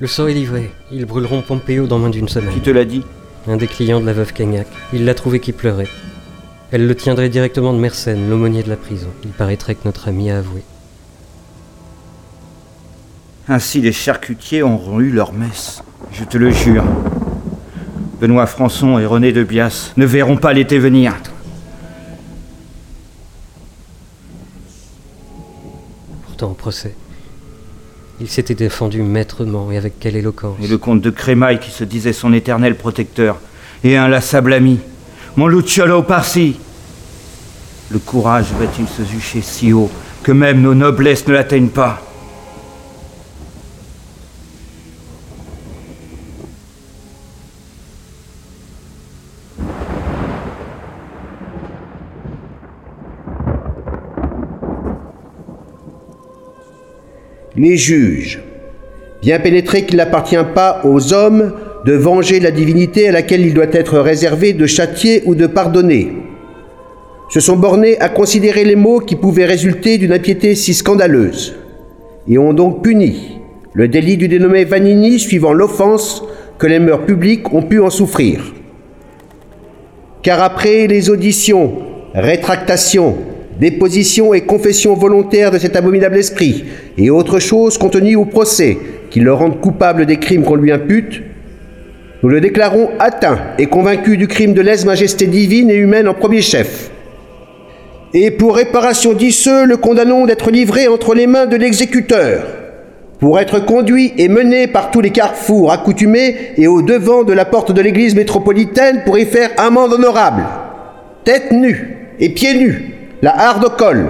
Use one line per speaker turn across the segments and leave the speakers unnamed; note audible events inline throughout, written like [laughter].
Le sort est livré. Ils brûleront Pompéo dans moins d'une semaine.
Qui te l'a dit
Un des clients de la veuve Cagnac. Il l'a trouvé qui pleurait. Elle le tiendrait directement de Mersenne, l'aumônier de la prison. Il paraîtrait que notre ami a avoué.
Ainsi les charcutiers auront eu leur messe. Je te le jure. Benoît Françon et René de Bias ne verront pas l'été venir.
Pourtant, au procès, il s'était défendu maîtrement et avec quelle éloquence.
Et le comte de Crémaille qui se disait son éternel protecteur et inlassable ami. Mon Luciolo Parsi Le courage va-t-il se jucher si haut que même nos noblesses ne l'atteignent pas?
Les juges, bien pénétrés qu'il n'appartient pas aux hommes de venger la divinité à laquelle il doit être réservé de châtier ou de pardonner, se sont bornés à considérer les maux qui pouvaient résulter d'une impiété si scandaleuse, et ont donc puni le délit du dénommé Vanini suivant l'offense que les mœurs publiques ont pu en souffrir. Car après les auditions, rétractations, déposition et confession volontaire de cet abominable esprit, et autres choses contenues au procès qui le rendent coupable des crimes qu'on lui impute, nous le déclarons atteint et convaincu du crime de lèse-majesté divine et humaine en premier chef. Et pour réparation d'Isseux, le condamnons d'être livré entre les mains de l'exécuteur, pour être conduit et mené par tous les carrefours accoutumés et au devant de la porte de l'église métropolitaine pour y faire amende honorable, tête nue et pieds nus, la harde au col,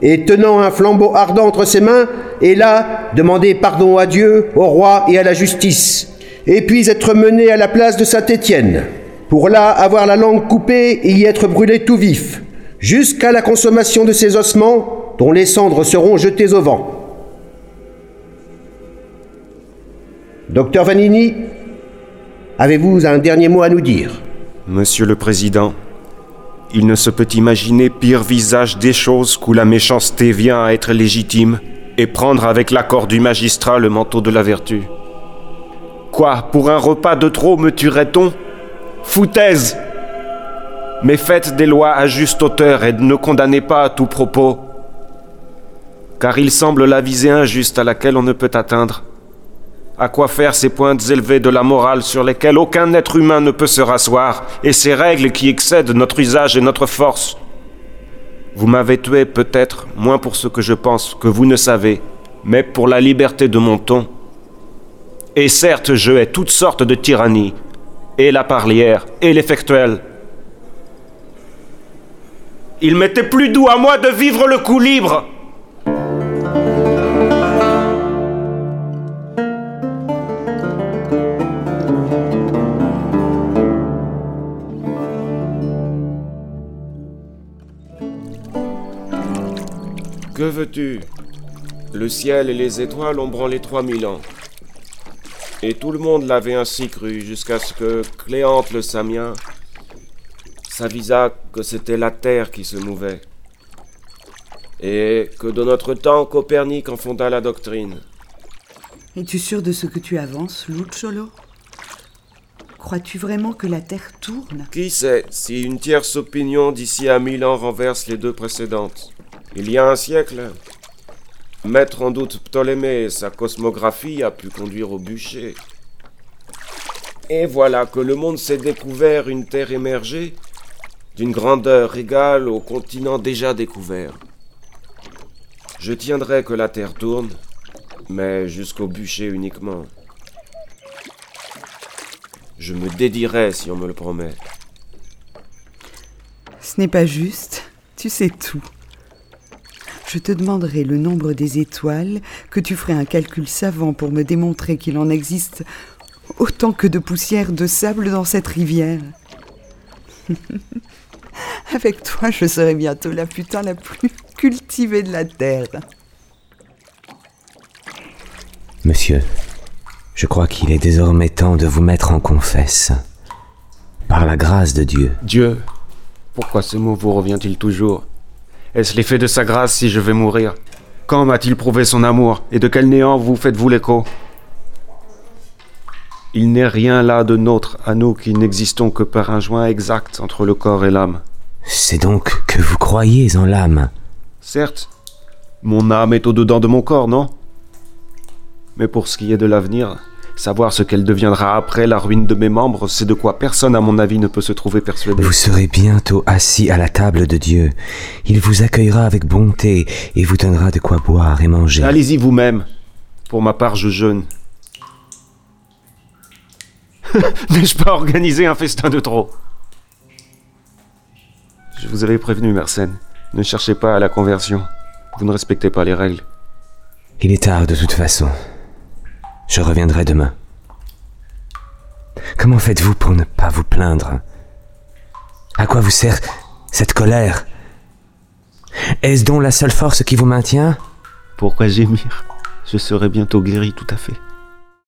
et tenant un flambeau ardent entre ses mains, et là demander pardon à Dieu, au roi et à la justice, et puis être mené à la place de Saint-Étienne, pour là avoir la langue coupée et y être brûlé tout vif, jusqu'à la consommation de ses ossements, dont les cendres seront jetées au vent. Docteur Vanini, avez-vous un dernier mot à nous dire?
Monsieur le Président, il ne se peut imaginer pire visage des choses qu'où la méchanceté vient à être légitime et prendre avec l'accord du magistrat le manteau de la vertu. Quoi, pour un repas de trop me tuerait-on? Foutaise Mais faites des lois à juste hauteur et ne condamnez pas à tout propos, car il semble la visée injuste à laquelle on ne peut atteindre. À quoi faire ces pointes élevées de la morale sur lesquelles aucun être humain ne peut se rasseoir, et ces règles qui excèdent notre usage et notre force? Vous m'avez tué peut-être, moins pour ce que je pense que vous ne savez, mais pour la liberté de mon ton. Et certes, je hais toutes sortes de tyrannies, et la parlière, et l'effectuel. Il m'était plus doux à moi de vivre le coup libre Que veux-tu? Le ciel et les étoiles ont branlé trois mille ans. Et tout le monde l'avait ainsi cru jusqu'à ce que Cléante le Samien s'avisa que c'était la terre qui se mouvait. Et que de notre temps, Copernic en fonda la doctrine.
Es-tu sûr de ce que tu avances, Luciolo? Crois-tu vraiment que la Terre tourne?
Qui sait si une tierce opinion d'ici à mille ans renverse les deux précédentes? Il y a un siècle, mettre en doute Ptolémée et sa cosmographie a pu conduire au bûcher. Et voilà que le monde s'est découvert une terre émergée d'une grandeur égale au continent déjà découvert. Je tiendrai que la terre tourne, mais jusqu'au bûcher uniquement. Je me dédierai si on me le promet.
Ce n'est pas juste, tu sais tout. Je te demanderai le nombre des étoiles, que tu ferais un calcul savant pour me démontrer qu'il en existe autant que de poussière de sable dans cette rivière. [laughs] Avec toi, je serai bientôt la putain la plus cultivée de la terre.
Monsieur, je crois qu'il est désormais temps de vous mettre en confesse. Par la grâce de Dieu.
Dieu Pourquoi ce mot vous revient-il toujours? Est-ce l'effet de sa grâce si je vais mourir Quand m'a-t-il prouvé son amour Et de quel néant vous faites-vous l'écho Il n'est rien là de nôtre, à nous qui n'existons que par un joint exact entre le corps et l'âme.
C'est donc que vous croyez en l'âme.
Certes, mon âme est au-dedans de mon corps, non? Mais pour ce qui est de l'avenir, savoir ce qu'elle deviendra après la ruine de mes membres, c'est de quoi personne, à mon avis, ne peut se trouver persuadé.
Vous serez bientôt assis à la table de Dieu. Il vous accueillera avec bonté et vous donnera de quoi boire et manger.
Allez-y vous-même. Pour ma part, je jeûne. [laughs] N'ai-je pas organisé un festin de trop? Je vous avais prévenu, Mersenne. Ne cherchez pas à la conversion. Vous ne respectez pas les règles.
Il est tard de toute façon. Je reviendrai demain. Comment faites-vous pour ne pas vous plaindre? À quoi vous sert cette colère? Est-ce donc la seule force qui vous maintient?
Pourquoi gémir? Je serai bientôt guéri tout à fait.